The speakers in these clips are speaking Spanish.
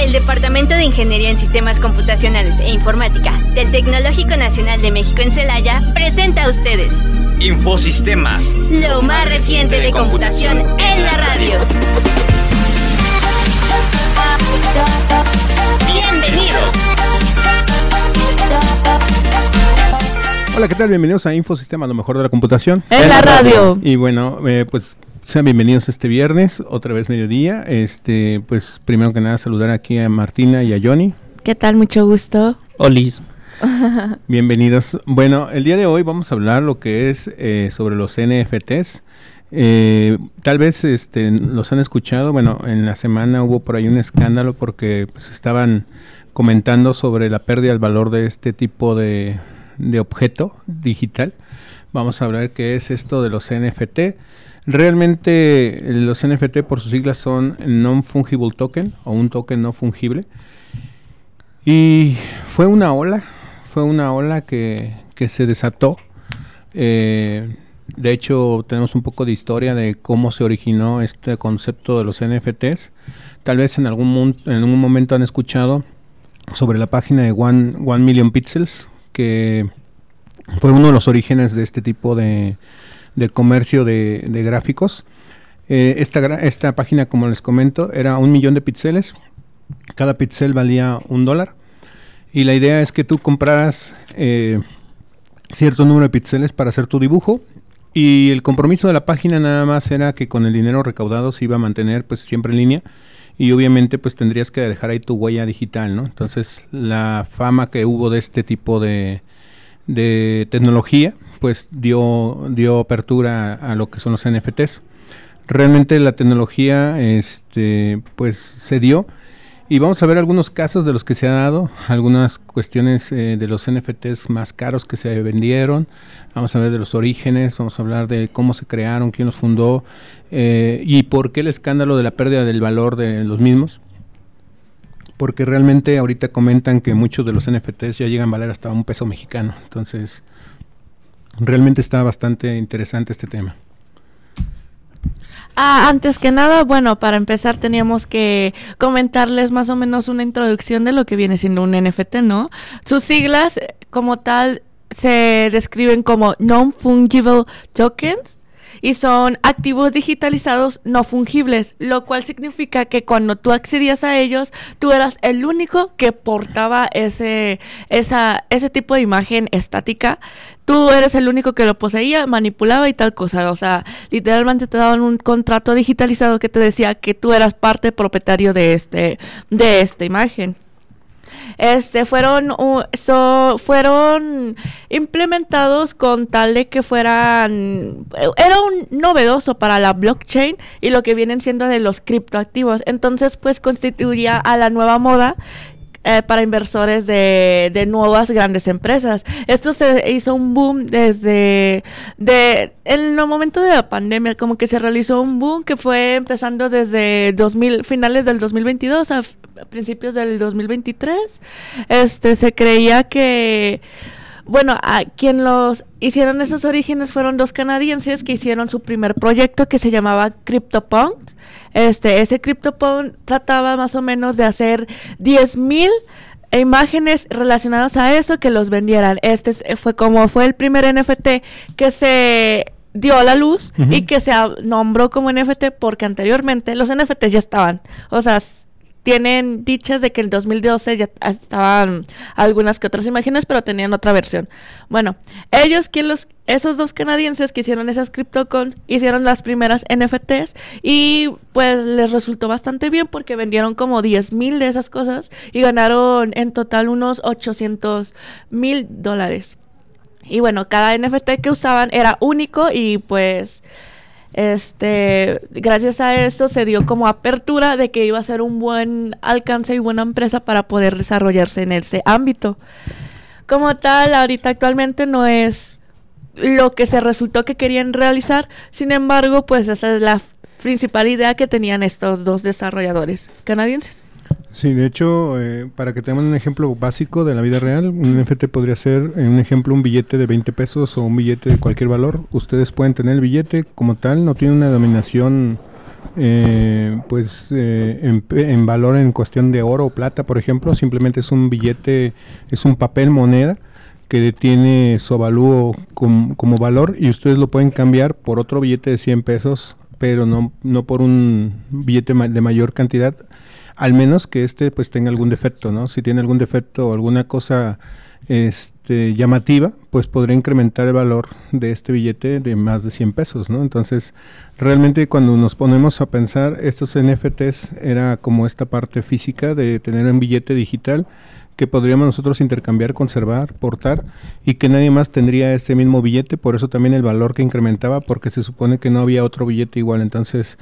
El Departamento de Ingeniería en Sistemas Computacionales e Informática del Tecnológico Nacional de México en Celaya presenta a ustedes Infosistemas, lo más reciente de computación en la radio. Bienvenidos. Hola, ¿qué tal? Bienvenidos a Infosistema, lo mejor de la computación. En la radio. Y bueno, eh, pues sean bienvenidos este viernes, otra vez mediodía. Este, pues primero que nada saludar aquí a Martina y a Johnny. ¿Qué tal? Mucho gusto. Olis. Bienvenidos. Bueno, el día de hoy vamos a hablar lo que es eh, sobre los NFTs. Eh, tal vez este, los han escuchado. Bueno, en la semana hubo por ahí un escándalo porque pues, estaban comentando sobre la pérdida del valor de este tipo de, de objeto digital. Vamos a hablar qué es esto de los NFT. Realmente los NFT por sus siglas son Non-Fungible Token o un token no fungible. Y fue una ola, fue una ola que, que se desató. Eh, de hecho, tenemos un poco de historia de cómo se originó este concepto de los NFTs. Tal vez en algún, en algún momento han escuchado sobre la página de One, One Million Pixels, que fue uno de los orígenes de este tipo de, de comercio de, de gráficos. Eh, esta, esta página, como les comento, era un millón de píxeles. Cada píxel valía un dólar. Y la idea es que tú compraras eh, cierto número de píxeles para hacer tu dibujo. Y el compromiso de la página nada más era que con el dinero recaudado se iba a mantener pues siempre en línea. Y obviamente pues tendrías que dejar ahí tu huella digital, ¿no? Entonces la fama que hubo de este tipo de tecnología, pues dio, dio apertura a, lo que son los NFTs. Realmente la tecnología, este, pues se dio y vamos a ver algunos casos de los que se ha dado, algunas cuestiones eh, de los NFTs más caros que se vendieron, vamos a ver de los orígenes, vamos a hablar de cómo se crearon, quién los fundó eh, y por qué el escándalo de la pérdida del valor de los mismos porque realmente ahorita comentan que muchos de los NFTs ya llegan a valer hasta un peso mexicano. Entonces, realmente está bastante interesante este tema. Ah, antes que nada, bueno, para empezar teníamos que comentarles más o menos una introducción de lo que viene siendo un NFT, ¿no? Sus siglas eh, como tal se describen como Non-Fungible Tokens y son activos digitalizados no fungibles, lo cual significa que cuando tú accedías a ellos, tú eras el único que portaba ese, esa, ese tipo de imagen estática. Tú eres el único que lo poseía, manipulaba y tal cosa. O sea, literalmente te daban un contrato digitalizado que te decía que tú eras parte propietario de este, de esta imagen este fueron fueron implementados con tal de que fueran era un novedoso para la blockchain y lo que vienen siendo de los criptoactivos entonces pues constituía a la nueva moda eh, para inversores de, de nuevas grandes empresas. Esto se hizo un boom desde de, en el momento de la pandemia, como que se realizó un boom que fue empezando desde 2000, finales del 2022 a, f- a principios del 2023. Este se creía que bueno, a quien los hicieron esos orígenes fueron dos canadienses que hicieron su primer proyecto que se llamaba CryptoPunk. Este, ese CryptoPunk trataba más o menos de hacer 10.000 imágenes relacionadas a eso que los vendieran. Este es- fue como fue el primer NFT que se dio a la luz y que se nombró como NFT porque anteriormente los NFTs ya estaban. O sea, tienen dichas de que en el 2012 ya estaban algunas que otras imágenes, pero tenían otra versión. Bueno, ellos, quien los, esos dos canadienses que hicieron esas CryptoCon, hicieron las primeras NFTs y pues les resultó bastante bien porque vendieron como 10 mil de esas cosas y ganaron en total unos 800 mil dólares. Y bueno, cada NFT que usaban era único y pues este gracias a eso se dio como apertura de que iba a ser un buen alcance y buena empresa para poder desarrollarse en ese ámbito. Como tal, ahorita actualmente no es lo que se resultó que querían realizar, sin embargo, pues esa es la principal idea que tenían estos dos desarrolladores canadienses. Sí, de hecho, eh, para que tengamos un ejemplo básico de la vida real, un NFT podría ser, en un ejemplo, un billete de 20 pesos o un billete de cualquier valor. Ustedes pueden tener el billete como tal, no tiene una dominación eh, pues eh, en, en, valor en cuestión de oro o plata, por ejemplo, simplemente es un billete, es un papel moneda que tiene su avalúo como valor y ustedes lo pueden cambiar por otro billete de 100 pesos, pero no, no por un billete de mayor cantidad, al menos que este pues tenga algún defecto, ¿no? Si tiene algún defecto o alguna cosa este, llamativa, pues podría incrementar el valor de este billete de más de 100 pesos, ¿no? Entonces, realmente cuando nos ponemos a pensar, estos NFTs era como esta parte física de tener un billete digital que podríamos nosotros intercambiar, conservar, portar y que nadie más tendría ese mismo billete, por eso también el valor que incrementaba, porque se supone que no había otro billete igual. Entonces,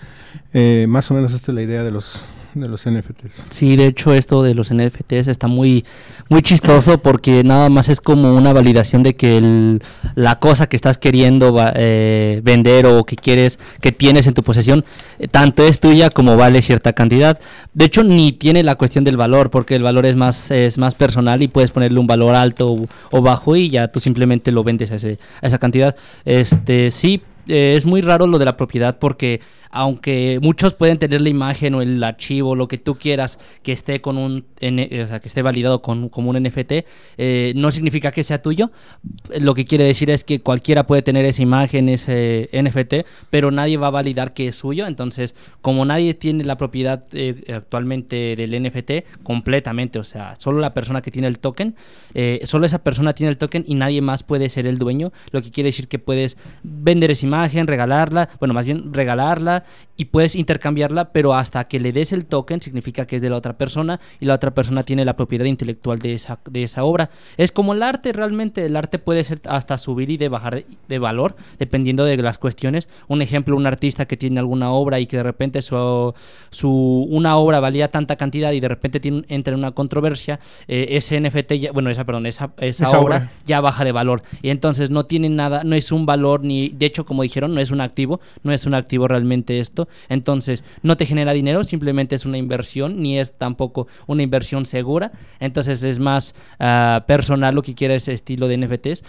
eh, más o menos esta es la idea de los de los NFTs. Sí, de hecho esto de los NFTs está muy, muy chistoso porque nada más es como una validación de que la cosa que estás queriendo eh, vender o que quieres, que tienes en tu posesión, eh, tanto es tuya como vale cierta cantidad. De hecho, ni tiene la cuestión del valor porque el valor es más, es más personal y puedes ponerle un valor alto o, bajo y ya tú simplemente lo vendes a, ese, a esa cantidad. Este, sí, eh, es muy raro lo de la propiedad porque aunque muchos pueden tener la imagen o el archivo, lo que tú quieras, que esté con un, o sea, que esté validado con, como un NFT, eh, no significa que sea tuyo. Lo que quiere decir es que cualquiera puede tener esa imagen, ese NFT, pero nadie va a validar que es suyo. Entonces, como nadie tiene la propiedad eh, actualmente del NFT completamente, o sea, solo la persona que tiene el token, eh, solo esa persona tiene el token y nadie más puede ser el dueño, lo que quiere decir que puedes vender esa imagen, regalarla, bueno, más bien regalarla y puedes intercambiarla, pero hasta que le des el token significa que es de la otra persona y la otra persona tiene la propiedad intelectual de esa, de esa obra. Es como el arte, realmente el arte puede ser hasta subir y de bajar de valor dependiendo de las cuestiones. Un ejemplo, un artista que tiene alguna obra y que de repente su, su una obra valía tanta cantidad y de repente tiene, entra en una controversia, eh, ese NFT, bueno, esa, perdón, esa, esa, obra, ya baja de valor. Y entonces no tiene nada, no es un valor ni, de hecho, como dijeron, no es un activo, no es un activo realmente esto. Entonces, no te genera dinero, simplemente es una inversión, ni es tampoco una inversión segura. Entonces, es más ah, personal lo que quiere ese estilo de NFTs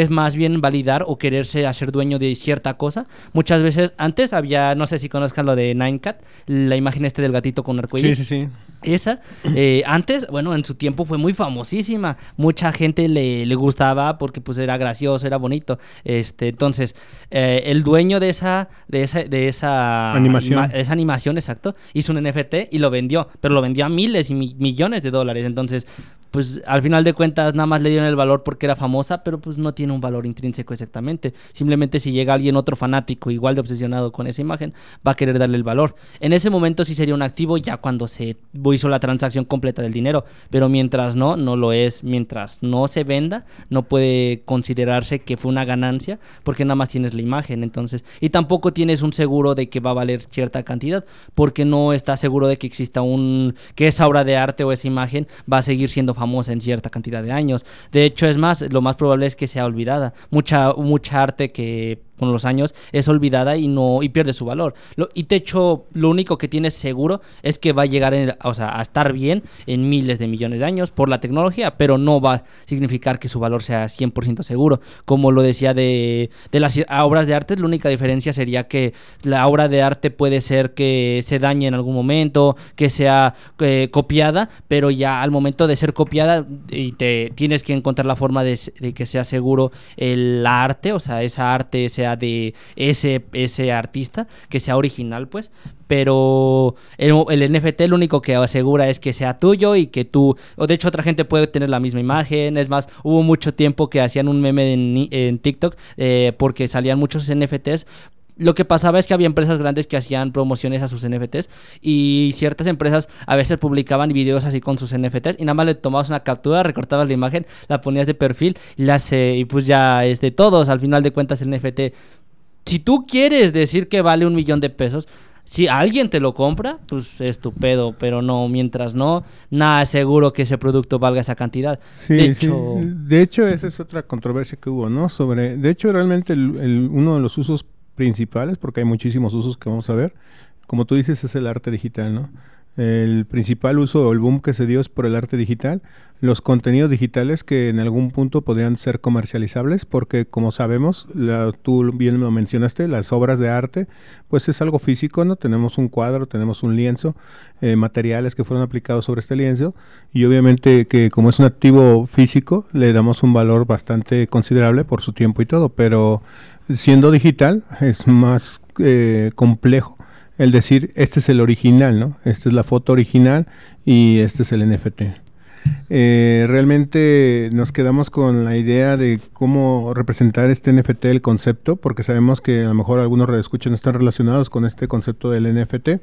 es más bien validar o quererse hacer dueño de cierta cosa. Muchas veces, antes había, no sé si conozcan lo de Ninecat, la imagen este del gatito con arcoíris. Sí, sí, sí. Esa, eh, antes, bueno, en su tiempo fue muy famosísima. Mucha gente le, le gustaba porque pues era gracioso, era bonito. Este, entonces, eh, el dueño de esa, de esa, de esa animación, esa animación, exacto, hizo un NFT y lo vendió, pero lo vendió a miles y millones de dólares. Entonces, pues al final de cuentas nada más le dieron el valor porque era famosa, pero pues no tiene un valor intrínseco exactamente. Simplemente si llega alguien otro fanático igual de obsesionado con esa imagen, va a querer darle el valor. En ese momento sí sería un activo ya cuando se hizo la transacción completa del dinero, pero mientras no, no lo es. Mientras no se venda, no puede considerarse que fue una ganancia porque nada más tienes la imagen, entonces, y tampoco tienes un seguro de que va a valer cierta cantidad porque no estás seguro de que exista un que esa obra de arte o esa imagen va a seguir siendo famosa en cierta cantidad de años. De hecho, es más, lo más probable es que sea olvidada. Mucha, mucha arte que con los años es olvidada y no y pierde su valor. Lo, y de hecho, lo único que tienes seguro es que va a llegar a estar bien en miles de millones de años por la tecnología, pero no va a significar que su valor sea 100% seguro. Como lo decía de, de las obras de arte, la única diferencia sería que la obra de arte puede ser que se dañe en algún momento, que sea eh, copiada, pero ya al momento de ser copiada y te tienes que encontrar la forma de, de que sea seguro el arte, o sea, esa arte sea de ese, ese artista, que sea original, pues. Pero el, el, NFT lo único que asegura es que sea tuyo y que tú, o de hecho otra gente puede tener la misma imagen. Es más, hubo mucho tiempo que hacían un meme en, en TikTok eh, porque salían muchos NFTs lo que pasaba es que había empresas grandes que hacían promociones a sus NFTs y ciertas empresas a veces publicaban videos así con sus NFTs y nada más le tomabas una captura, recortabas la imagen, la ponías de perfil y, las, y pues ya es de todos. Al final de cuentas el NFT, si tú quieres decir que vale un millón de pesos, si alguien te lo compra, pues estupendo, pero no, mientras no, nada es seguro que ese producto valga esa cantidad. Sí, de hecho, de hecho esa es otra controversia que hubo, ¿no? Sobre, de hecho realmente el, uno de los usos principales, porque hay muchísimos usos que vamos a ver. Como tú dices, es el arte digital, ¿no? El principal uso o el boom que se dio es por el arte digital, los contenidos digitales que en algún punto podrían ser comercializables, porque como sabemos, la, tú bien lo mencionaste, las obras de arte, pues es algo físico, ¿no? Tenemos un cuadro, tenemos un lienzo, eh, materiales que fueron aplicados sobre este lienzo, y obviamente que como es un activo físico, le damos un valor bastante considerable por su tiempo y todo, pero siendo digital es más eh, complejo el decir, este es el original, ¿no? Esta es la foto original y este es el NFT. Eh, realmente nos quedamos con la idea de cómo representar este NFT, el concepto, porque sabemos que a lo mejor algunos redescuchas no están relacionados con este concepto del NFT.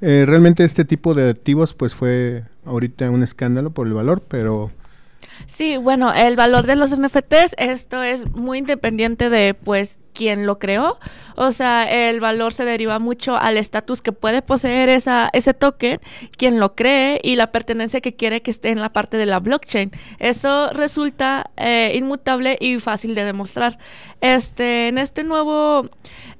Eh, realmente este tipo de activos pues fue ahorita un escándalo por el valor, pero Sí, bueno, el valor de los NFTs, esto es muy independiente de pues quién lo creó. O sea, el valor se deriva mucho al estatus que puede poseer esa, ese token, quien lo cree y la pertenencia que quiere que esté en la parte de la blockchain. Eso resulta eh, inmutable y fácil de demostrar. Este, en este nuevo,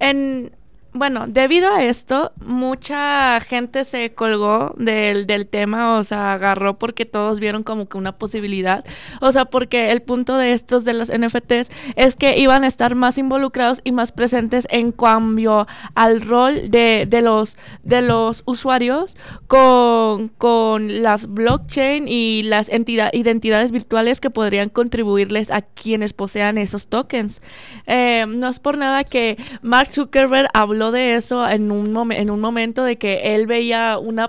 en bueno, debido a esto, mucha gente se colgó del, del, tema, o sea, agarró porque todos vieron como que una posibilidad. O sea, porque el punto de estos de los NFTs es que iban a estar más involucrados y más presentes en cambio al rol de, de los, de los usuarios con, con las blockchain y las entidad, identidades virtuales que podrían contribuirles a quienes posean esos tokens. Eh, no es por nada que Mark Zuckerberg habló de eso en un, en un momento de que él veía una,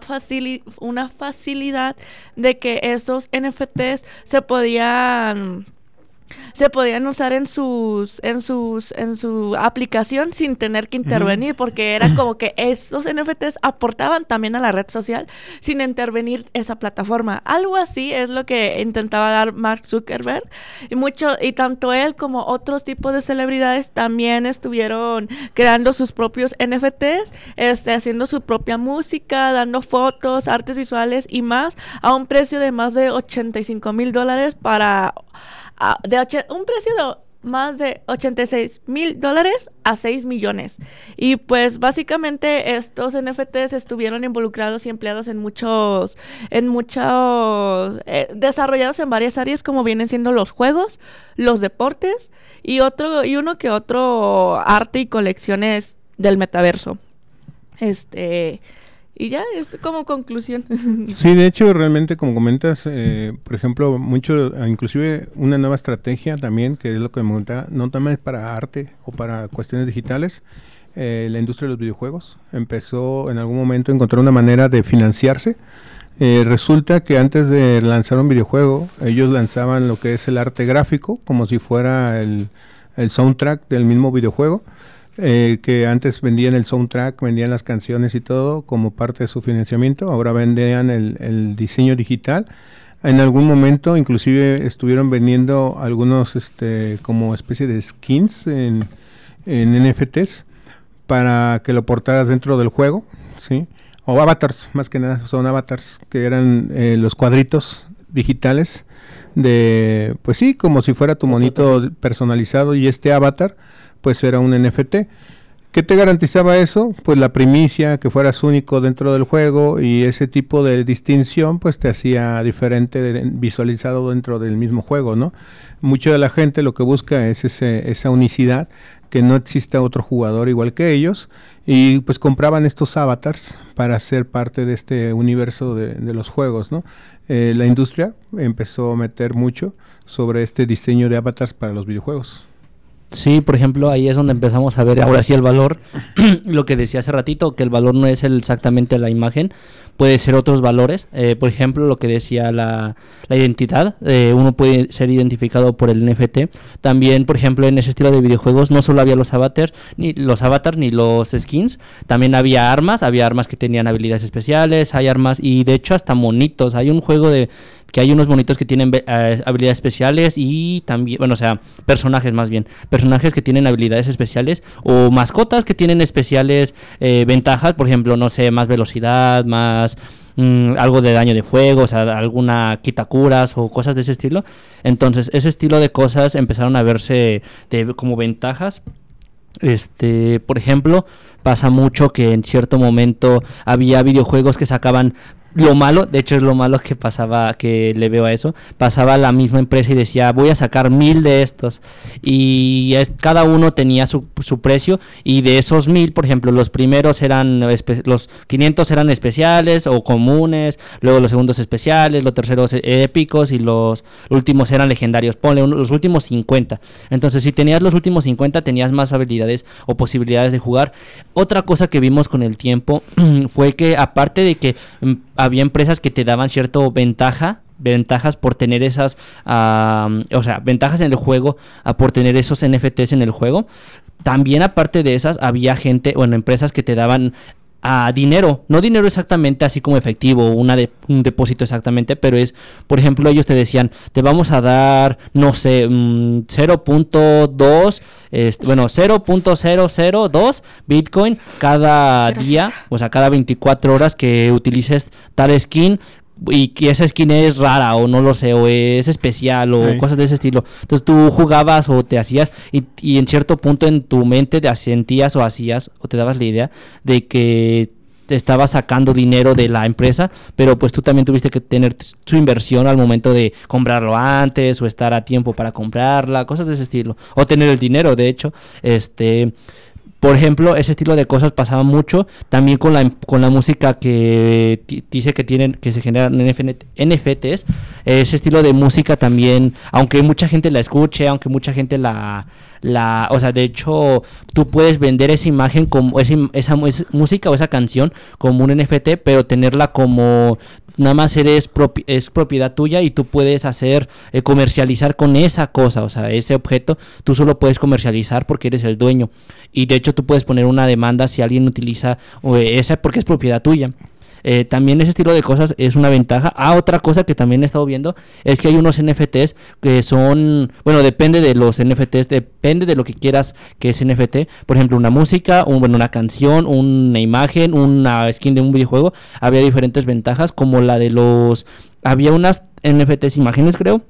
una facilidad de que esos NFTs se podían se podían usar en sus en sus en su aplicación sin tener que intervenir porque era como que esos NFTs aportaban también a la red social sin intervenir esa plataforma. Algo así es lo que intentaba dar Mark Zuckerberg y mucho y tanto él como otros tipos de celebridades también estuvieron creando sus propios NFTs este haciendo su propia música dando fotos artes visuales y más a un precio de más de 85 mil dólares para de un precio de más de 86 mil dólares a 6 millones. Y pues básicamente estos NFTs estuvieron involucrados y empleados en muchos, en muchos, eh, desarrollados en varias áreas como vienen siendo los juegos, los deportes y otro, y uno que otro arte y colecciones del metaverso. Este, y ya es como conclusión. Sí, de hecho, realmente, como comentas, eh, por ejemplo, mucho, inclusive una nueva estrategia también, que es lo que me comentaba, no también para arte o para cuestiones digitales, eh, la industria de los videojuegos empezó en algún momento a encontrar una manera de financiarse. Eh, resulta que antes de lanzar un videojuego, ellos lanzaban lo que es el arte gráfico, como si fuera el, el soundtrack del mismo videojuego eh, que antes vendían el soundtrack, vendían las canciones y todo como parte de su financiamiento, ahora vendían el, diseño digital. En algún momento inclusive estuvieron vendiendo algunos este, como especie de skins en, en NFTs para que lo portaras dentro del juego, ¿sí? O avatars, más que nada, son avatars que eran eh, los cuadritos digitales de, pues sí, como si fuera tu monito personalizado y este avatar pues era un NFT. ¿Qué te garantizaba eso? Pues la primicia, que fueras único dentro del juego y ese tipo de distinción pues te hacía diferente visualizado dentro del mismo juego, ¿no? Mucha de la gente lo que busca es ese, esa unicidad, que no exista otro jugador igual que ellos y pues compraban estos avatars para ser parte de este universo de, los juegos, ¿no? Eh, la industria empezó a meter mucho sobre este diseño de avatars para los videojuegos. Sí, por ejemplo, ahí es donde empezamos a ver ahora sí el valor, lo que decía hace ratito, que el valor no es el, exactamente la imagen, puede ser otros valores, eh, por ejemplo, lo que decía la, la identidad, eh, uno puede ser identificado por el NFT, también, por ejemplo, en ese estilo de videojuegos no solo había los avatars, ni los avatars, ni los skins, también había armas, había armas que tenían habilidades especiales, hay armas, y de hecho hasta monitos, hay un juego de que hay unos monitos que tienen eh, habilidades especiales y también, bueno, o sea, personajes más bien, personajes que tienen habilidades especiales o mascotas que tienen especiales eh, ventajas, por ejemplo, no sé, más velocidad, más mm, algo de daño de fuego, o sea, alguna quitacuras o cosas de ese estilo. Entonces, ese estilo de cosas empezaron a verse de, como ventajas este, por ejemplo, pasa mucho que en cierto momento había videojuegos que sacaban lo malo, de hecho es lo malo que pasaba, que le veo a eso, pasaba la misma empresa y decía, voy a sacar mil de estos. Y cada uno tenía su, su precio y de esos mil, por ejemplo, los primeros eran, los 500 eran especiales o comunes, luego los segundos especiales, los terceros eh, épicos y los últimos eran legendarios. Ponle un- los últimos 50. Entonces, si tenías los últimos 50, tenías más habilidades o posibilidades de jugar. Otra cosa que vimos con el tiempo fue que aparte de que mm, había empresas que te daban cierta ventaja, ventajas por tener esas, o sea, ventajas en el juego ah, por tener esos NFTs en el juego. También aparte de esas había gente, bueno, empresas que te daban a dinero, no dinero exactamente así como efectivo, una de, un depósito exactamente, pero es, por ejemplo, ellos te decían, te vamos a dar, no sé, mm, 0.2, este, bueno, 0.002 Bitcoin cada Gracias. día, o sea, cada 24 horas que utilices tal skin y que esa skin es rara o no lo sé, o es especial o cosas de ese estilo. Entonces tú jugabas o te hacías y, y en cierto punto en tu mente te sentías o hacías o te dabas la idea de que te estabas sacando dinero de la empresa, pero pues tú también tuviste que tener su inversión al momento de comprarlo antes o estar a tiempo para comprarla, cosas de ese estilo, o tener el dinero, de hecho, este por ejemplo, ese estilo de cosas pasaba mucho también con la, con la música que dice que tienen que se generan NFTs. Ese estilo de música también, aunque mucha gente la escuche, aunque mucha gente la, la o sea, de hecho, tú puedes vender esa imagen como esa, esa esa música o esa canción como un NFT, pero tenerla como nada más eres es propiedad tuya y tú puedes hacer eh, comercializar con esa cosa, o sea, ese objeto tú solo puedes comercializar porque eres el dueño y de hecho tú puedes poner una demanda si alguien utiliza eh, esa porque es propiedad tuya. Eh, también ese estilo de cosas es una ventaja. Ah, otra cosa que también he estado viendo es que hay unos NFTs que son, bueno, depende de los NFTs, depende de lo que quieras que es NFT. Por ejemplo, una música, un, bueno, una canción, una imagen, una skin de un videojuego. Había diferentes ventajas como la de los... Había unas NFTs imágenes, creo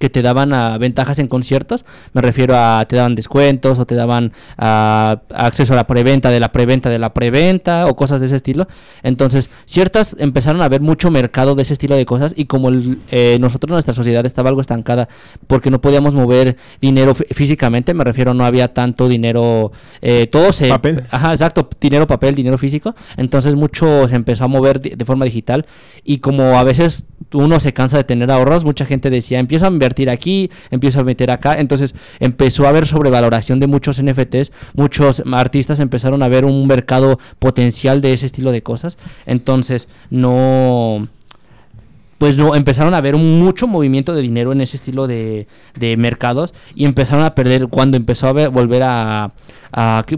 que te daban ah, ventajas en conciertos, me refiero a te daban descuentos o te daban ah, acceso a la preventa de la preventa de la preventa o cosas de ese estilo. Entonces, ciertas empezaron a haber mucho mercado de ese estilo de cosas y como el, eh, nosotros nuestra sociedad estaba algo estancada porque no podíamos mover dinero fí- físicamente, me refiero no había tanto dinero, eh, todo se Papel. Ajá, exacto, dinero papel, dinero físico. Entonces mucho se empezó a mover de forma digital y como a veces uno se cansa de tener ahorros, mucha gente decía, empiezo a invertir aquí, empiezo a meter acá. Entonces empezó a haber sobrevaloración de muchos NFTs, muchos artistas empezaron a ver un mercado potencial de ese estilo de cosas. Entonces no pues no, empezaron a un mucho movimiento de dinero en ese estilo de, de mercados y empezaron a perder cuando empezó a ver- volver a,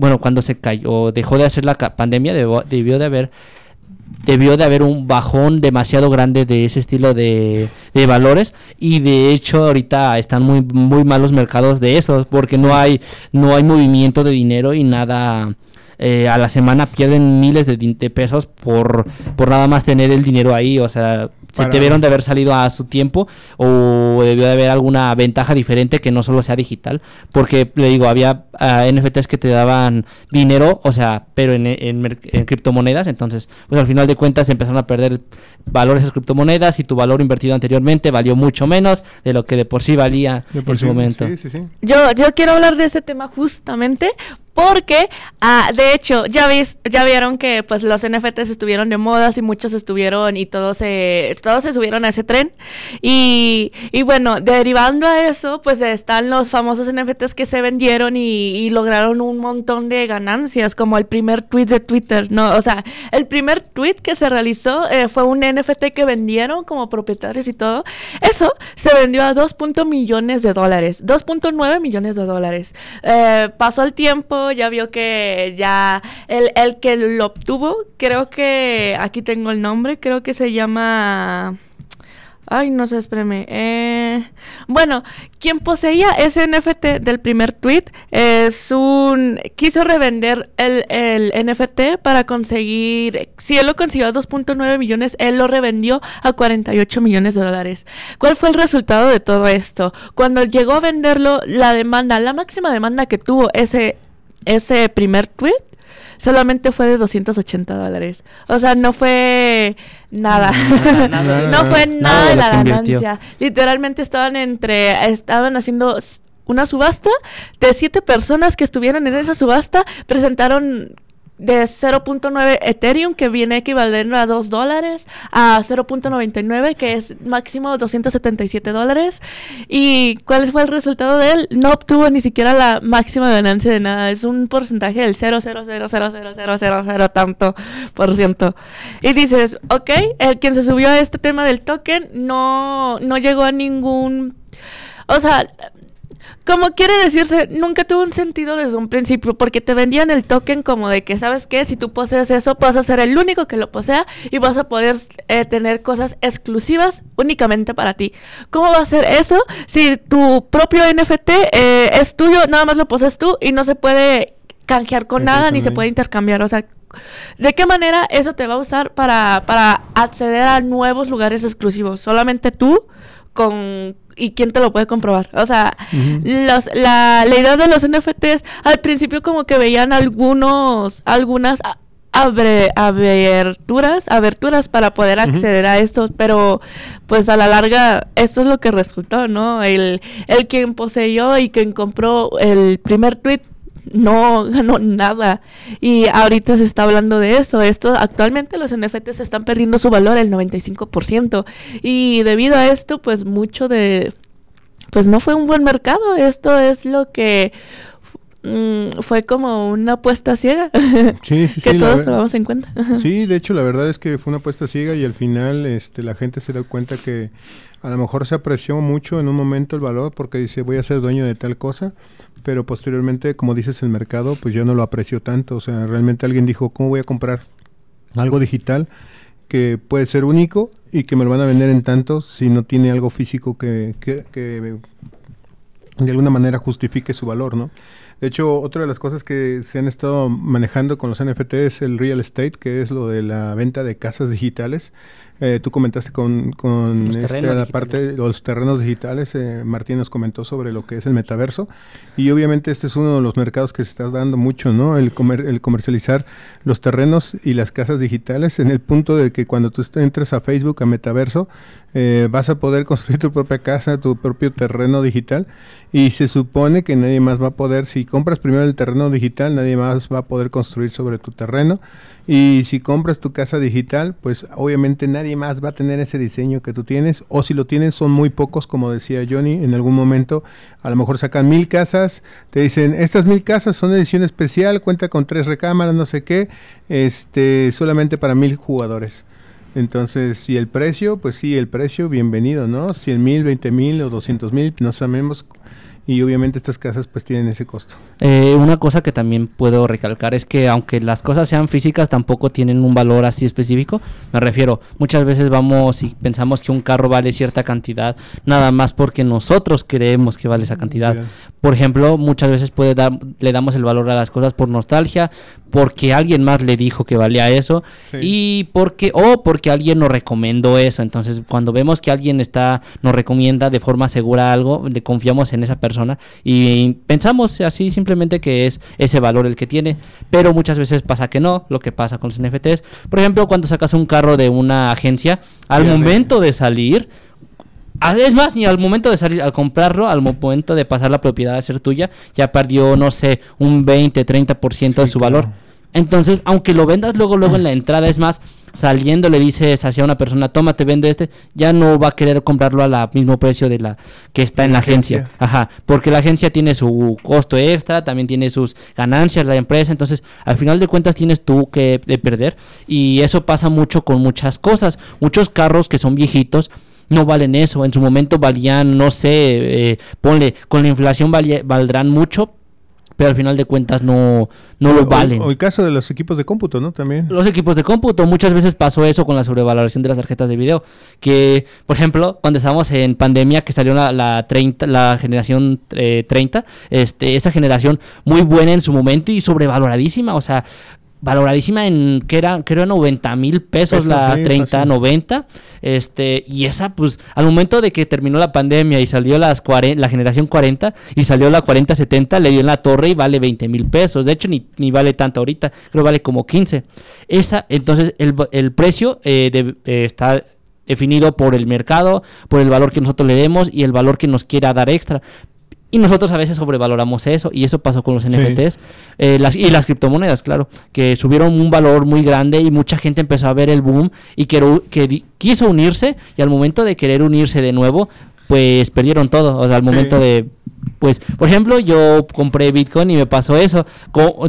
bueno cuando se cayó dejó de hacer la pandemia debió de haber debió de haber un bajón demasiado grande de ese estilo de, de valores y de hecho ahorita están muy muy malos mercados de esos porque no hay no hay movimiento de dinero y nada eh, a la semana pierden miles de, de pesos por, por nada más tener el dinero ahí. O sea, se debieron de haber salido a su tiempo o debió de haber alguna ventaja diferente que no solo sea digital. Porque, le digo, había ah, NFTs que te daban dinero, o sea, pero en, en mer- en criptomonedas. Entonces, pues al final de cuentas empezaron a perder valores esas criptomonedas y tu valor invertido anteriormente valió mucho menos de lo que de por sí valía De por en su momento. Sí, sí, sí. Yo, yo quiero hablar de ese tema justamente porque, ah, de hecho, ya vis, ya vieron que pues los NFTs estuvieron de modas y muchos estuvieron y todos se, todos se subieron a ese tren. Y, y bueno, derivando a eso, pues están los famosos NFTs que se vendieron y, lograron un montón de ganancias, como el primer tweet de Twitter, ¿no? O sea, el primer tweet que se realizó eh, fue un NFT que vendieron como propietarios y todo. Eso se vendió a 2. millones de dólares, 2.9 millones de dólares. Eh, pasó el tiempo, ya vio que ya el, el que lo obtuvo, creo que aquí tengo el nombre, creo que se llama... Ay, no sé, espérame. Eh, bueno, quien poseía ese NFT del primer tweet es un... Quiso revender el, el NFT para conseguir... Si él lo consiguió a 2.9 millones, él lo revendió a 48 millones de dólares. ¿Cuál fue el resultado de todo esto? Cuando llegó a venderlo, la demanda, la máxima demanda que tuvo ese, ese primer tweet solamente fue de 280 dólares. O sea, no fue nada. Nada, nada. no fue Nada de la ganancia. Literalmente estaban entre, estaban haciendo una subasta de siete personas que estuvieron en esa subasta, presentaron de 0.9 Ethereum, que viene equivalente a 2 dólares, a 0.99, que es máximo 277 dólares. ¿Y cuál fue el resultado de él? No obtuvo ni siquiera la máxima ganancia de nada. Es un porcentaje del 0.0000000 tanto por ciento. Y dices, ok, el quien se subió a este tema del token no, no llegó a ningún... O sea, como quiere decirse, nunca tuvo un sentido desde un principio, porque te vendían el token como de que, ¿sabes qué? Si tú posees eso, vas a ser el único que lo posea y vas a poder eh, tener cosas exclusivas únicamente para ti. ¿Cómo va a ser eso si tu propio NFT eh, es tuyo, nada más lo posees tú y no se puede canjear con nada ni se puede intercambiar? O sea, ¿de qué manera eso te va a usar para, para acceder a nuevos lugares exclusivos? Solamente tú con y quién te lo puede comprobar. O sea, los, la, la idea de los NFTs al principio como que veían algunos algunas abre, aberturas aberturas para poder acceder a esto, pero pues a la larga esto es lo que resultó, ¿no? El, el quien poseyó y quien compró el primer tweet no ganó nada. Y ahorita se está hablando de eso. Esto actualmente los NFTs están perdiendo su valor el 95%. Y debido a esto, pues mucho de pues no fue un buen mercado. Esto es lo que mm, fue como una apuesta ciega Sí, sí, que sí, todos tomamos en cuenta. Sí, de hecho la verdad es que fue una apuesta ciega y al final este, la gente se da cuenta que a lo mejor se apreció mucho en un momento el valor porque dice voy a ser dueño de tal cosa, pero posteriormente, como dices, el mercado pues ya no lo apreció tanto. O sea, realmente alguien dijo, ¿cómo voy a comprar algo digital que puede ser único y que me lo van a vender en tantos si no tiene algo físico que, que, que de alguna manera justifique su valor, ¿no? De hecho, otra de las cosas que se han estado manejando con los NFT es el real estate, que es lo de la venta de casas digitales. Eh, tú comentaste con, con este, terrenos la parte de los terrenos digitales. eh, Martín nos comentó sobre lo que es el metaverso. Y obviamente este es uno de los mercados que se está dando mucho, ¿no? El, comer, el comercializar los terrenos y las casas digitales en el punto de que cuando tú entres a Facebook, a metaverso, eh, vas a poder construir tu propia casa, tu propio terreno digital. Y se supone que nadie más va a poder, si compras primero el terreno digital, nadie más va a poder construir sobre tu terreno. Y si compras tu casa digital, pues obviamente nadie más va a tener ese diseño que tú tienes. O si lo tienes, son muy pocos, como decía Johnny, en algún momento. A lo mejor sacan mil casas, te dicen, estas mil casas son edición especial, cuenta con tres recámaras, no sé qué, este, solamente para mil jugadores. Entonces, y el precio, pues sí, el precio, bienvenido, ¿no? 100 mil, 20 mil o 200 mil, no sabemos. Y obviamente estas casas pues tienen ese costo. Eh, una cosa que también puedo recalcar es que aunque las cosas sean físicas tampoco tienen un valor así específico. Me refiero, muchas veces vamos y pensamos que un carro vale cierta cantidad nada más porque nosotros creemos que vale esa cantidad. Mira. Por ejemplo, muchas veces puede dar, le damos el valor a las cosas por nostalgia, porque alguien más le dijo que valía eso Sí. y porque o porque alguien nos recomendó eso. Entonces, cuando vemos que alguien está nos recomienda de forma segura algo, le confiamos en esa persona y pensamos así simplemente que es ese valor el que tiene, pero muchas veces pasa que no, lo que pasa con los NFTs. Por ejemplo, cuando sacas un carro de una agencia, al momento de salir Es más, ni al momento de salir, al comprarlo, al momento de pasar la propiedad a ser tuya, ya perdió, no sé, un 20, 30% de Sí, su claro. valor. Entonces, aunque lo vendas luego, luego en la entrada, es más, saliendo le dices hacia una persona, toma, te vendo este, ya no va a querer comprarlo al mismo precio de la que está en la agencia. agencia. Ajá, porque la agencia tiene su costo extra, también tiene sus ganancias la empresa, entonces al final de cuentas tienes tú que de perder y eso pasa mucho con muchas cosas. Muchos carros que son viejitos no valen eso, en su momento valían, no sé, eh, ponle, con la inflación valía- valdrán mucho, pero al final de cuentas no, no O- lo valen. O, el caso de los equipos de cómputo, ¿no? También. Los equipos de cómputo, muchas veces pasó eso con la sobrevaloración de las tarjetas de video. Que, por ejemplo, cuando estábamos en pandemia, que salió la, la, 30, la generación eh, 30, este, esa generación muy buena en su momento y sobrevaloradísima. O sea, valoradísima en que era creo 90 mil pesos, Pesos, la sí, 30 fácil. 90 este y esa pues al momento de que terminó la pandemia y salió las 40, la generación 40 y salió la 40 70 le dio en la torre y vale 20 mil pesos. De hecho ni, ni vale tanto ahorita creo vale como 15 esa entonces el, el precio eh, de- eh, está definido por el mercado por el valor que nosotros le demos y el valor que nos quiera dar extra y nosotros a veces sobrevaloramos eso, y eso pasó con los NFTs eh, las, y las criptomonedas, claro, que subieron un valor muy grande y mucha gente empezó a ver el boom y que, que quiso unirse, y al momento de querer unirse de nuevo, pues perdieron todo. O sea, al momento Sí. de. Pues, por ejemplo, yo compré Bitcoin y me pasó eso.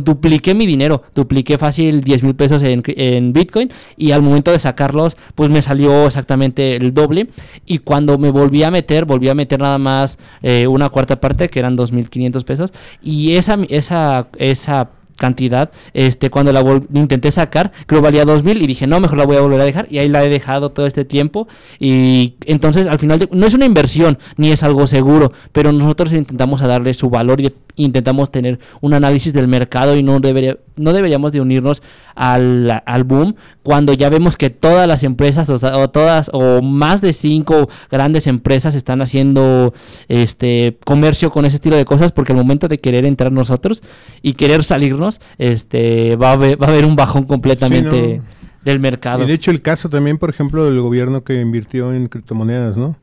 Dupliqué mi dinero, dupliqué fácil 10 mil pesos en Bitcoin y al momento de sacarlos, pues me salió exactamente el doble. Y cuando me volví a meter, volví a meter nada más eh, una cuarta parte, que eran 2.500 pesos. Y esa, esa, esa cantidad, este, cuando la intenté sacar, creo valía 2000 y dije, no, mejor la voy a volver a dejar y ahí la he dejado todo este tiempo. Y entonces al final no es una inversión ni es algo seguro, pero nosotros intentamos darle su valor y intentamos tener un análisis del mercado y no debería no deberíamos de unirnos al, al boom cuando ya vemos que todas las empresas o, sea, o todas o más de cinco grandes empresas están haciendo este comercio con ese estilo de cosas porque al momento de querer entrar nosotros y querer salirnos este va a haber, va a haber un bajón completamente no. del mercado Y de hecho el caso también, por ejemplo, del gobierno que invirtió en criptomonedas, ¿no?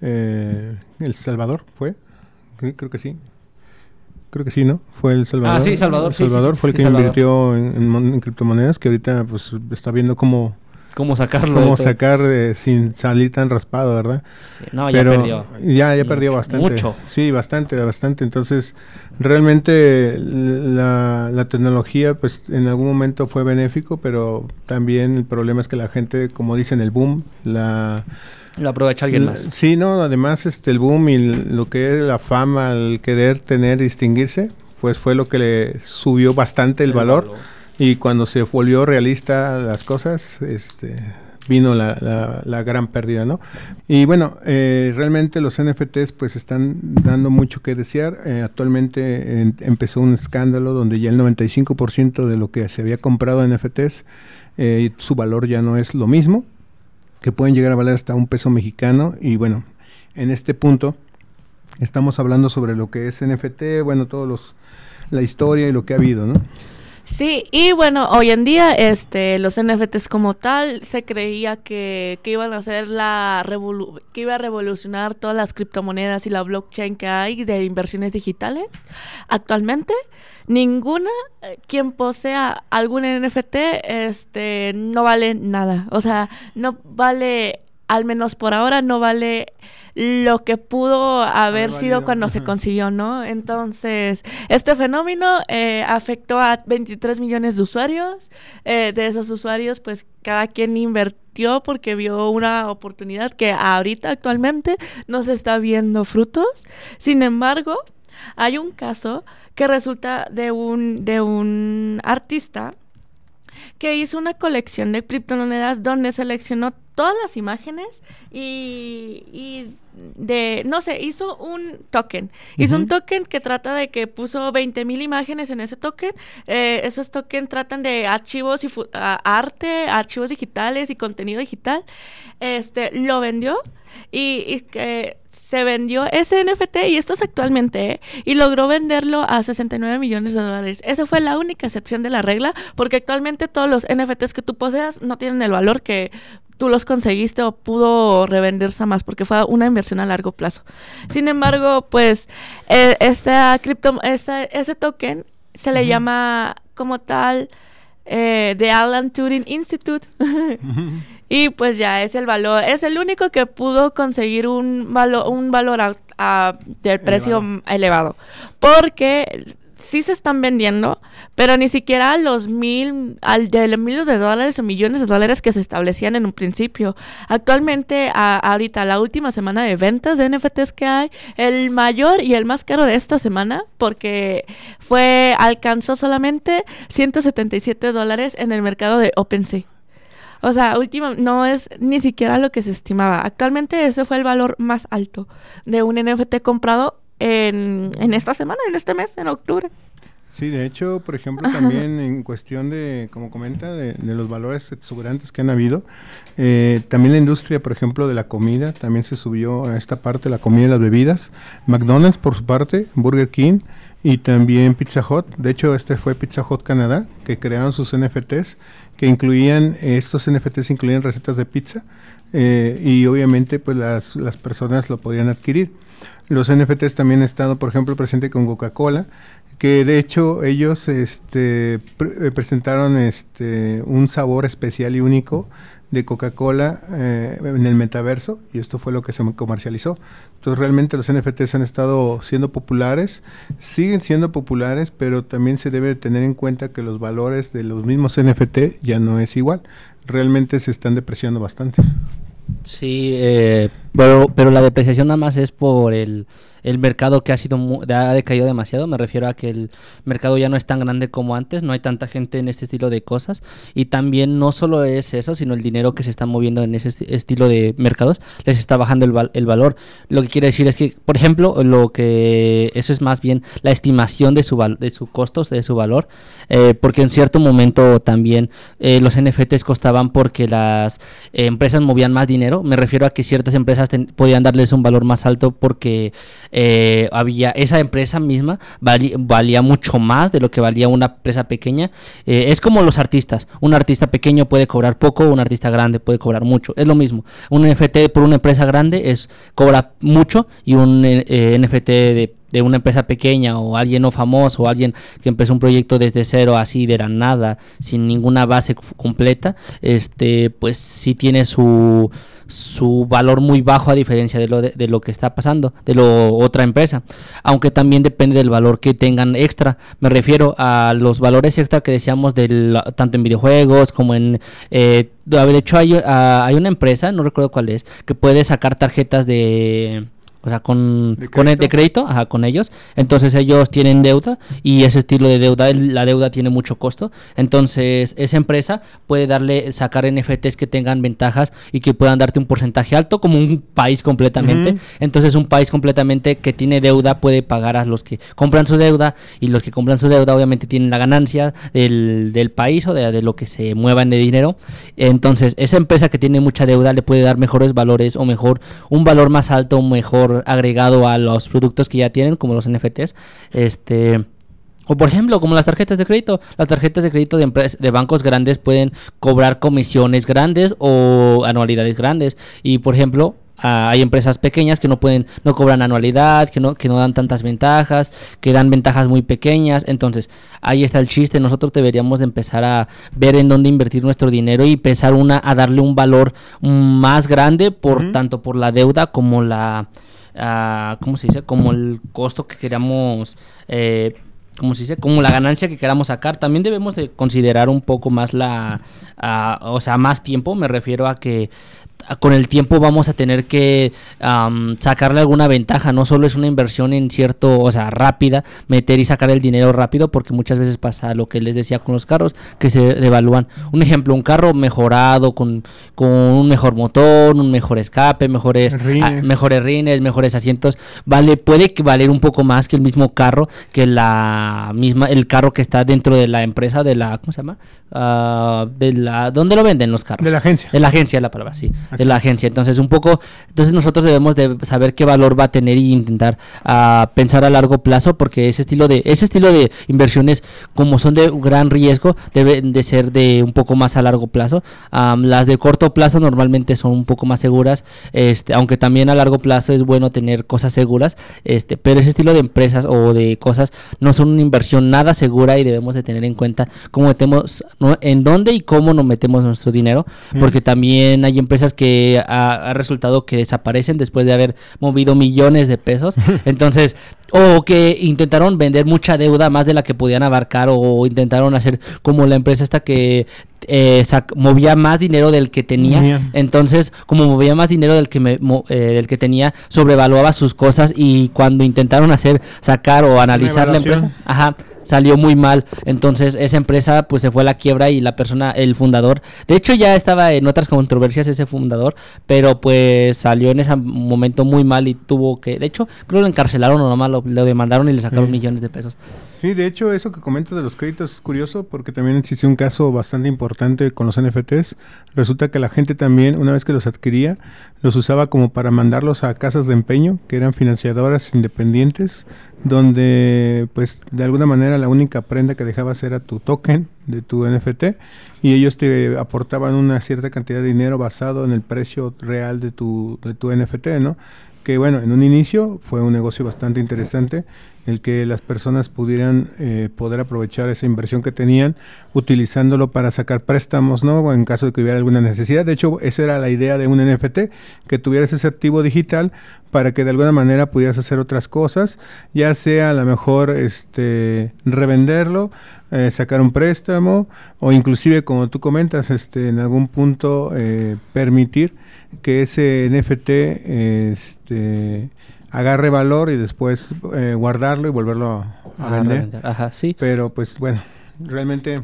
Eh, El Salvador fue, creo que sí. Creo que sí, ¿no? Fue El Salvador. Ah, sí, Salvador, El sí, Salvador sí, fue el que Salvador. invirtió en, en mon- en criptomonedas, que ahorita pues está viendo cómo, cómo sacarlo cómo sacar eh, sin salir tan raspado, ¿verdad? Sí, no ya perdió Ya, ya perdió Mucho, bastante. mucho. Sí, bastante, bastante. Entonces, realmente la, la tecnología, pues en algún momento fue benéfico, pero también el problema es que la gente, como dicen, el boom, la... lo aprovecha alguien más Sí, no, además este, el boom y lo que es la fama, el querer tener, distinguirse, pues fue lo que le subió bastante el, valor. Y cuando se volvió realista las cosas, este, vino la, la- la gran pérdida, ¿no? Y bueno, eh, realmente los NFTs pues están dando mucho que desear. Eh, actualmente en- empezó un escándalo donde ya el 95% de lo que se había comprado en NFTs, eh, su valor ya no es lo mismo, que pueden llegar a valer hasta un peso mexicano. Y bueno, en este punto estamos hablando sobre lo que es NFT, bueno, todos los la historia y lo que ha habido, ¿no? Sí, y bueno, hoy en día este los NFTs como tal se creía que, que iban a ser la que iba a revolucionar todas las criptomonedas y la blockchain que hay de inversiones digitales. Actualmente ninguna eh, quien posea algún NFT este no vale nada, o sea, no vale al menos por ahora no vale lo que pudo haber sido cuando se consiguió, ¿no? Entonces, este fenómeno eh, afectó a 23 millones de usuarios. Eh, de esos usuarios, pues cada quien invirtió porque vio una oportunidad que ahorita actualmente no se está viendo frutos. Sin embargo, hay un caso que resulta de un, de un artista que hizo una colección de criptomonedas donde seleccionó todas las imágenes y, y de, no sé, hizo un token. Hizo un token que trata de que puso 20 mil imágenes en ese token. Eh, esos tokens tratan de archivos y arte, archivos digitales y contenido digital. Este, lo vendió y, y que se vendió ese NFT y esto es actualmente, ¿eh? y logró venderlo a 69 millones de dólares. Esa fue la única excepción de la regla, porque actualmente todos los NFTs que tú poseas no tienen el valor que tú los conseguiste o pudo revenderse a más, porque fue una inversión a largo plazo. Sin embargo, pues eh, esta cripto, esta- ese token se le llama como tal eh, The Alan Turing Institute. Y pues ya es el valor, es el único que pudo conseguir un valor, un valor a- a- del precio Elevado. elevado. Porque sí se están vendiendo, pero ni siquiera los mil, al de los miles de dólares o millones de dólares que se establecían en un principio. Actualmente, a- ahorita, la última semana de ventas de NFTs que hay, el mayor y el más caro de esta semana, porque fue, alcanzó solamente 177 dólares en el mercado de OpenSea. O sea, última, no es ni siquiera lo que se estimaba. Actualmente ese fue el valor más alto de un NFT comprado en, en esta semana, en este mes, en octubre. Sí, de hecho, por ejemplo, también en cuestión de, como comenta, de, de los valores exuberantes que han habido, eh, también la industria, por ejemplo, de la comida, también se subió a esta parte, la comida y las bebidas. McDonald's, por su parte, Burger King y también Pizza Hut. De hecho, este fue Pizza Hut Canadá, que crearon sus NFTs, que incluían, estos NFTs incluían recetas de pizza eh, y obviamente pues las, las personas lo podían adquirir. Los NFTs también han estado, por ejemplo, presente con Coca-Cola, que de hecho ellos este, eh, presentaron este, un sabor especial y único de Coca-Cola eh, en el metaverso y esto fue lo que se comercializó. Entonces realmente los NFTs han estado siendo populares, siguen siendo populares, pero también se debe tener en cuenta que los valores de los mismos NFT ya no es igual. Realmente se están depreciando bastante. Sí, eh, pero, pero la depreciación nada más es por el, el mercado que ha sido ha decaído demasiado. Me refiero a que el mercado ya no es tan grande como antes, no hay tanta gente en este estilo de cosas. Y también no solo es eso, sino el dinero que se está moviendo en ese esti- estilo de mercados les está bajando el, val- el valor. Lo que quiere decir es que, por ejemplo, lo que eso es más bien la estimación de su, de su costos, de su valor, eh, porque en cierto momento también eh, los NFTs costaban porque las empresas movían más dinero. Me refiero a que ciertas empresas podían darles un valor más alto porque eh, había esa empresa misma valía mucho más de lo que valía una empresa pequeña. Eh, es como los artistas. Un artista pequeño puede cobrar poco, un artista grande puede cobrar mucho. Es lo mismo. Un NFT por una empresa grande es cobra mucho y un eh, NFT de de una empresa pequeña o alguien no famoso o alguien que empezó un proyecto desde cero así de la nada sin ninguna base completa este pues sí tiene su su valor muy bajo a diferencia de lo de, lo que está pasando de lo otra empresa. Aunque también depende del valor que tengan extra. Me refiero a los valores extra que decíamos del tanto en videojuegos como en eh, de hecho hay, ah, hay una empresa no recuerdo cuál es que puede sacar tarjetas de o sea, con, ¿De con el de crédito? ajá, con ellos. Entonces ellos tienen deuda y ese estilo de deuda, la deuda tiene mucho costo. Entonces esa empresa puede darle, sacar NFTs que tengan ventajas y que puedan darte un porcentaje alto como un país completamente. Entonces un país completamente que tiene deuda puede pagar a los que compran su deuda y los que compran su deuda obviamente tienen la ganancia del, del país o de, de lo que se mueva en de dinero. Entonces esa empresa que tiene mucha deuda le puede dar mejores valores o mejor un valor más alto, un agregado a los productos que ya tienen como los NFTs. Este o por ejemplo, como las tarjetas de crédito, las tarjetas de crédito de, de bancos grandes pueden cobrar comisiones grandes o anualidades grandes. Y por ejemplo, ah, hay empresas pequeñas que no pueden, no cobran anualidad, que no, que no dan tantas ventajas, que dan ventajas muy pequeñas. Entonces, ahí está el chiste. Nosotros deberíamos de empezar a ver en dónde invertir nuestro dinero y empezar una, a darle un valor mm, más grande por tanto por la deuda como la ah, ¿cómo se dice? Como el costo que queramos, eh, ¿cómo se dice? Como la ganancia que queramos sacar. También debemos de considerar un poco más la, o sea, más tiempo. Me refiero a que con el tiempo vamos a tener que sacarle alguna ventaja. No solo es una inversión en cierto, o sea, rápida, meter y sacar el dinero rápido, porque muchas veces pasa lo que les decía con los carros, que se devalúan. Un ejemplo, un carro mejorado, con, con un mejor motor, un mejor escape, mejores, Rines. ah, mejores rines, mejores asientos, vale, puede que valer un poco más que el mismo carro, que la misma, el carro que está dentro de la empresa, de la, ¿cómo se llama? Ah, de la, ¿dónde lo venden los carros? De la agencia. De la agencia, la palabra, sí. Así de la agencia. Entonces, un poco, entonces nosotros debemos de saber qué valor va a tener y intentar ah, pensar a largo plazo, porque ese estilo de, ese estilo de inversiones, como son de gran riesgo, deben de ser de un poco más a largo plazo. Am, las de corto plazo normalmente son un poco más seguras, este, aunque también a largo plazo es bueno tener cosas seguras, este, pero ese estilo de empresas o de cosas no son una inversión nada segura y debemos de tener en cuenta cómo metemos, ¿no? en dónde y cómo nos metemos nuestro dinero, Mm. porque también hay empresas que ha, ha resultado que desaparecen después de haber movido millones de pesos, entonces, o que intentaron vender mucha deuda más de la que podían abarcar o intentaron hacer como la empresa esta que eh, movía más dinero del que tenía, entonces como movía más dinero del que me, mo- eh, del que tenía, sobrevaluaba sus cosas y cuando intentaron hacer sacar o analizar la empresa, ajá, salió muy mal. Entonces esa empresa pues se fue a la quiebra y la persona, el fundador, de hecho ya estaba en otras controversias ese fundador, pero pues salió en ese momento muy mal y tuvo que, de hecho creo que lo encarcelaron o nomás lo, lo demandaron y le sacaron Sí. millones de pesos. Sí, de hecho, eso que comentas de los créditos es curioso porque también existe un caso bastante importante con los NFTs. Resulta que la gente también, una vez que los adquiría, los usaba como para mandarlos a casas de empeño, que eran financiadoras independientes, donde pues de alguna manera la única prenda que dejabas era tu token de tu NFT y ellos te aportaban una cierta cantidad de dinero basado en el precio real de tu, de tu NFT, ¿no? Que bueno, en un inicio fue un negocio bastante interesante el que las personas pudieran eh, poder aprovechar esa inversión que tenían utilizándolo para sacar préstamos, ¿no? En caso de que hubiera alguna necesidad. De hecho, esa era la idea de un NFT, que tuvieras ese activo digital para que de alguna manera pudieras hacer otras cosas, ya sea a lo mejor este revenderlo, eh, sacar un préstamo o inclusive como tú comentas, este en algún punto eh, permitir que ese NFT este agarre valor y después eh, guardarlo y volverlo a, Ah, vender. revender. Ajá, sí. Pero pues bueno, realmente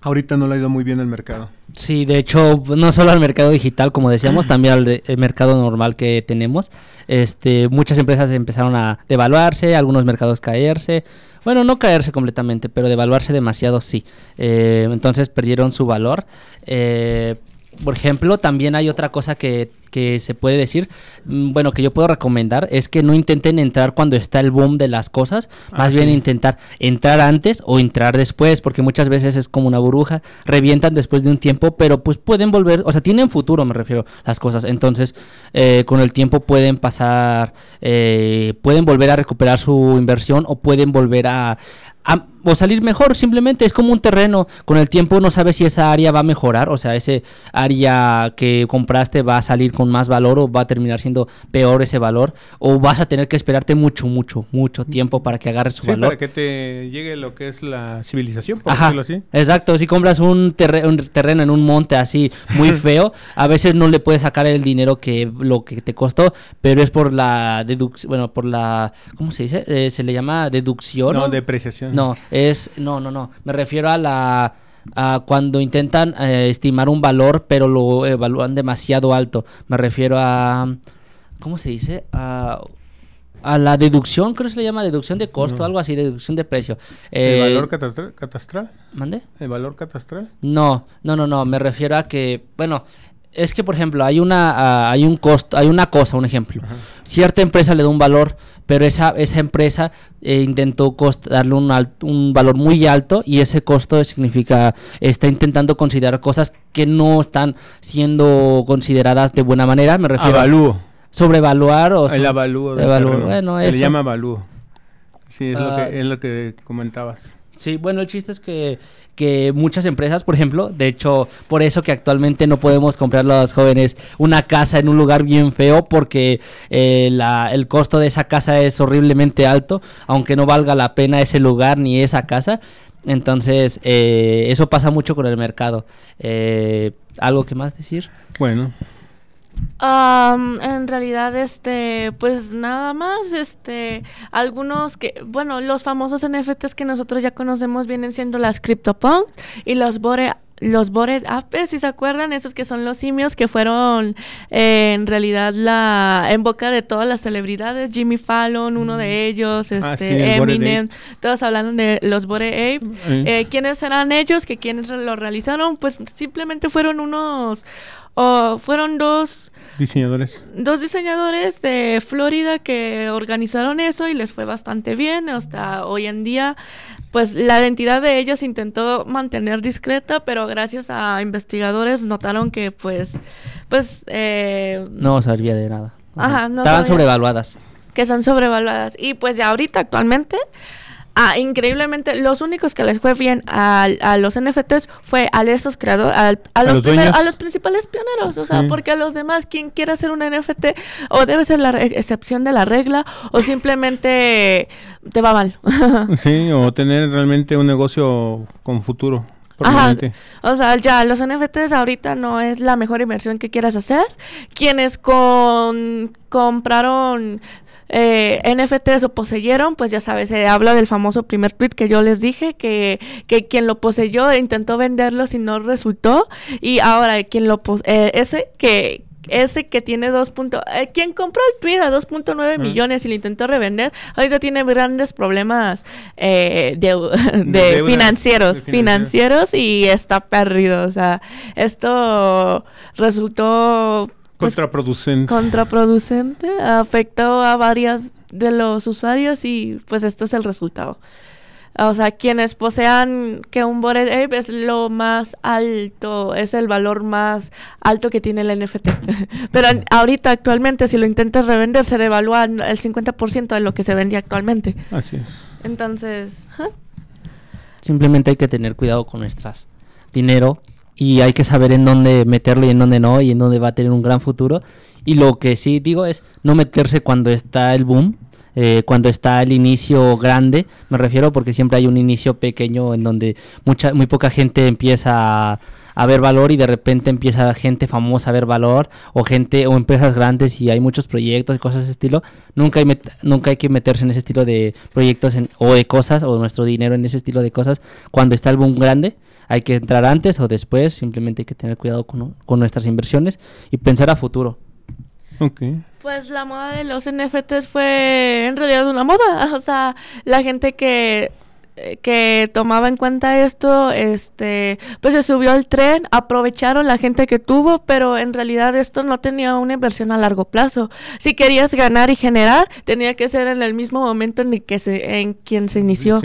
ahorita no le ha ido muy bien el mercado. Sí, de hecho, no solo al mercado digital, como decíamos, también al de- mercado normal que tenemos. Este, muchas empresas empezaron a devaluarse, algunos mercados caerse. Bueno, no caerse completamente, pero devaluarse demasiado sí. Eh, entonces perdieron su valor. Eh, por ejemplo, también hay otra cosa que, que se puede decir, mm, bueno, que yo puedo recomendar, es que no intenten entrar cuando está el boom de las cosas, más Ah, bien sí. intentar entrar antes o entrar después, porque muchas veces es como una burbuja, revientan después de un tiempo, pero pues pueden volver, o sea, tienen futuro, me refiero, las cosas, entonces eh, con el tiempo pueden pasar, eh, pueden volver a recuperar su inversión o pueden volver a, a- o salir mejor, simplemente es como un terreno, con el tiempo no sabes si esa área va a mejorar, o sea, ese área que compraste va a salir con más valor o va a terminar siendo peor ese valor, o vas a tener que esperarte mucho, mucho, mucho tiempo para que agarre su Sí, valor. para que te llegue lo que es la civilización, por Ajá, decirlo así. exacto. Si compras un, terre- un terreno en un monte así muy feo, a veces no le puedes sacar el dinero que lo que te costó, pero es por la deducción, bueno, por la, ¿cómo se dice? Eh, se le llama deducción. No, ¿no? depreciación. No, es, no, no, no. Me refiero a la, a cuando intentan eh, estimar un valor, pero lo evalúan demasiado alto. Me refiero a, ¿cómo se dice? A, a la deducción, creo que se le llama deducción de costo, No. algo así, deducción de precio. ¿El Eh, valor catastral? catastral? ¿Mande? ¿El valor catastral? No, no, no, no, me refiero a que, bueno, es que por ejemplo, hay una hay un costo, hay una cosa, un ejemplo. Cierta empresa le da un valor, pero esa esa empresa eh, intentó cost- darle un al- un valor muy alto y ese costo significa está intentando considerar cosas que no están siendo consideradas de buena manera, me refiero a Avalúo. sobrevaluar o El avalúo. evaluar, bueno, Se eso. le llama avalúo. Sí, es, lo Ah. que, es lo que comentabas. Sí, bueno, el chiste es que, muchas empresas, por ejemplo, de hecho, por eso que actualmente no podemos comprar los jóvenes una casa en un lugar bien feo porque eh, el costo de esa casa es horriblemente alto, aunque no valga la pena ese lugar ni esa casa. Entonces, eh, eso pasa mucho con el mercado. Eh, ¿Algo que más decir? Bueno, Am, en realidad, este, pues nada más, este, algunos que, bueno, los famosos NFTs que nosotros ya conocemos vienen siendo las CryptoPunks y los Bore los Bored Apes, si se acuerdan, esos que son los simios que fueron eh, en realidad la en boca de todas las celebridades, Jimmy Fallon, uno de ellos, este, Ah, sí, el Bored Eminem, todos hablan de los Bored Ape. Eh. Eh, ¿Quiénes eran ellos? ¿Que quiénes lo realizaron? Pues simplemente fueron unos, o fueron dos diseñadores. dos diseñadores de Florida que organizaron eso y les fue bastante bien. Hasta hoy en día, pues la identidad de ellos intentó mantener discreta, pero gracias a investigadores notaron que pues, pues, eh, No servía de nada. Ajá, no Estaban sabía. sobrevaluadas. que son sobrevaluadas. Y pues ya ahorita actualmente, ah, increíblemente, los únicos que les fue bien a, a los NFTs fue a esos creadores, a, a los los primeros- a los principales pioneros. O sea, Sí. porque a los demás, quien quiera hacer un NFT, o debe ser la excepción de la regla, o simplemente te va mal. Sí, o tener realmente un negocio con futuro. Ajá, o sea, ya los NFTs ahorita no es la mejor inversión que quieras hacer. Quienes con compraron eh, NFTs o poseyeron, pues ya sabes, se habla del famoso primer tweet que yo les dije, que, que quien lo poseyó intentó venderlos y no resultó. Y ahora quien lo pos- eh, ese que ese que tiene 2. Punto, eh, quien compró el tweet a 2.9 millones y lo intentó revender, ahorita tiene grandes problemas eh, de, de De deuda, financieros, de financieros y está perdido. O sea, esto resultó pues, Contraproducente. contraproducente, afectó a varias de los usuarios y pues esto es el resultado. O sea, quienes posean que un Bored Ape es lo más alto, es el valor más alto que tiene el NFT. Pero ahorita, actualmente, si lo intentas revender, se devalúa el 50% de lo que se vendía actualmente. Así es. Entonces. Simplemente hay que tener cuidado con nuestras dinero y hay que saber en dónde meterlo y en dónde no y en dónde va a tener un gran futuro. Y lo que sí digo es no meterse cuando está el boom, eh, cuando está el inicio grande, me refiero porque siempre hay un inicio pequeño en donde mucha, muy poca gente empieza a, ver valor y de repente empieza gente famosa a ver valor o gente o empresas grandes y hay muchos proyectos y cosas de ese estilo. Nunca hay, nunca hay que meterse en ese estilo de proyectos en- o de cosas o nuestro dinero en ese estilo de cosas cuando está el boom grande. Hay que entrar antes o después, simplemente hay que tener cuidado con, con nuestras inversiones y pensar a futuro. Ok. Pues la moda de los NFTs fue en realidad una moda. O sea, la gente que, eh, que tomaba en cuenta esto, este, pues se subió al tren, aprovecharon la gente que tuvo, pero en realidad esto no tenía una inversión a largo plazo. Si querías ganar y generar, tenía que ser en el mismo momento en que se, en quien se. Inició.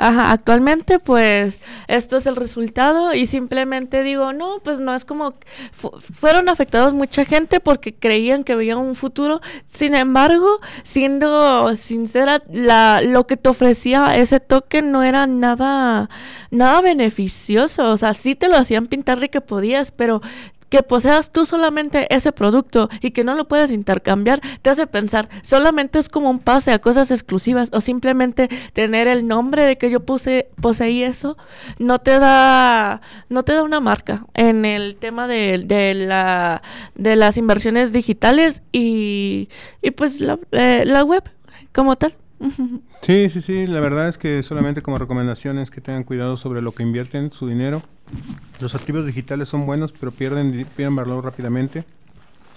Ajá, actualmente pues esto es el resultado y simplemente digo, no, pues no es como fu- fueron afectados mucha gente porque creían que veían un futuro. Sin embargo, siendo sincera, la lo que te ofrecía ese token no era nada nada beneficioso, o sea, sí te lo hacían pintar de que podías, pero que poseas tú solamente ese producto y que no lo puedes intercambiar, te hace pensar, solamente es como un pase a cosas exclusivas o simplemente tener el nombre de que yo puse, poseí eso, no te da, no te da una marca en el tema de, de la, de las inversiones digitales y, y pues la, eh, la web como tal. Sí, sí, sí. La verdad es que solamente como recomendación es que tengan cuidado sobre lo que invierten su dinero. Los activos digitales son buenos, pero pierden, pierden valor rápidamente.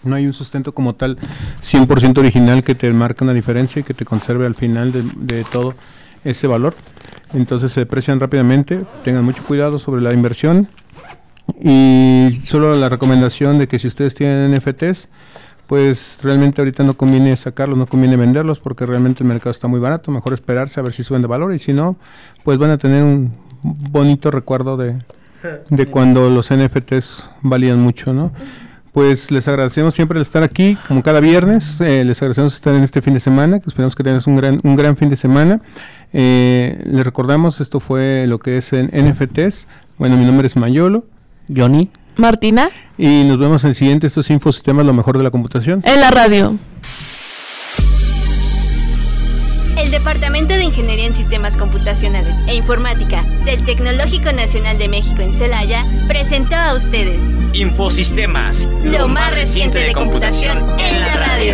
No hay un sustento como tal 100% original que te marque una diferencia y que te conserve al final de, de todo ese valor. Entonces se deprecian rápidamente. Tengan mucho cuidado sobre la inversión. Y solo la recomendación de que si ustedes tienen NFTs, pues realmente ahorita no conviene sacarlos, no conviene venderlos porque realmente el mercado está muy barato. Mejor esperarse a ver si suben de valor y si no, pues van a tener un bonito recuerdo de, de cuando los NFTs valían mucho, ¿no? Pues les agradecemos siempre el estar aquí, como cada viernes. eh, les agradecemos estar en este fin de semana, que esperamos que tengas un gran, un gran fin de semana. Eh, les recordamos, esto fue lo que es en NFTs. Bueno, mi nombre es Mayolo Johnny. Martina, y nos vemos en el siguiente. Estos Infosistemas, lo mejor de la computación. en la radio. El Departamento de Ingeniería en Sistemas Computacionales e Informática del Tecnológico Nacional de México en Celaya presentó a ustedes Infosistemas. lo más reciente de computación en la radio.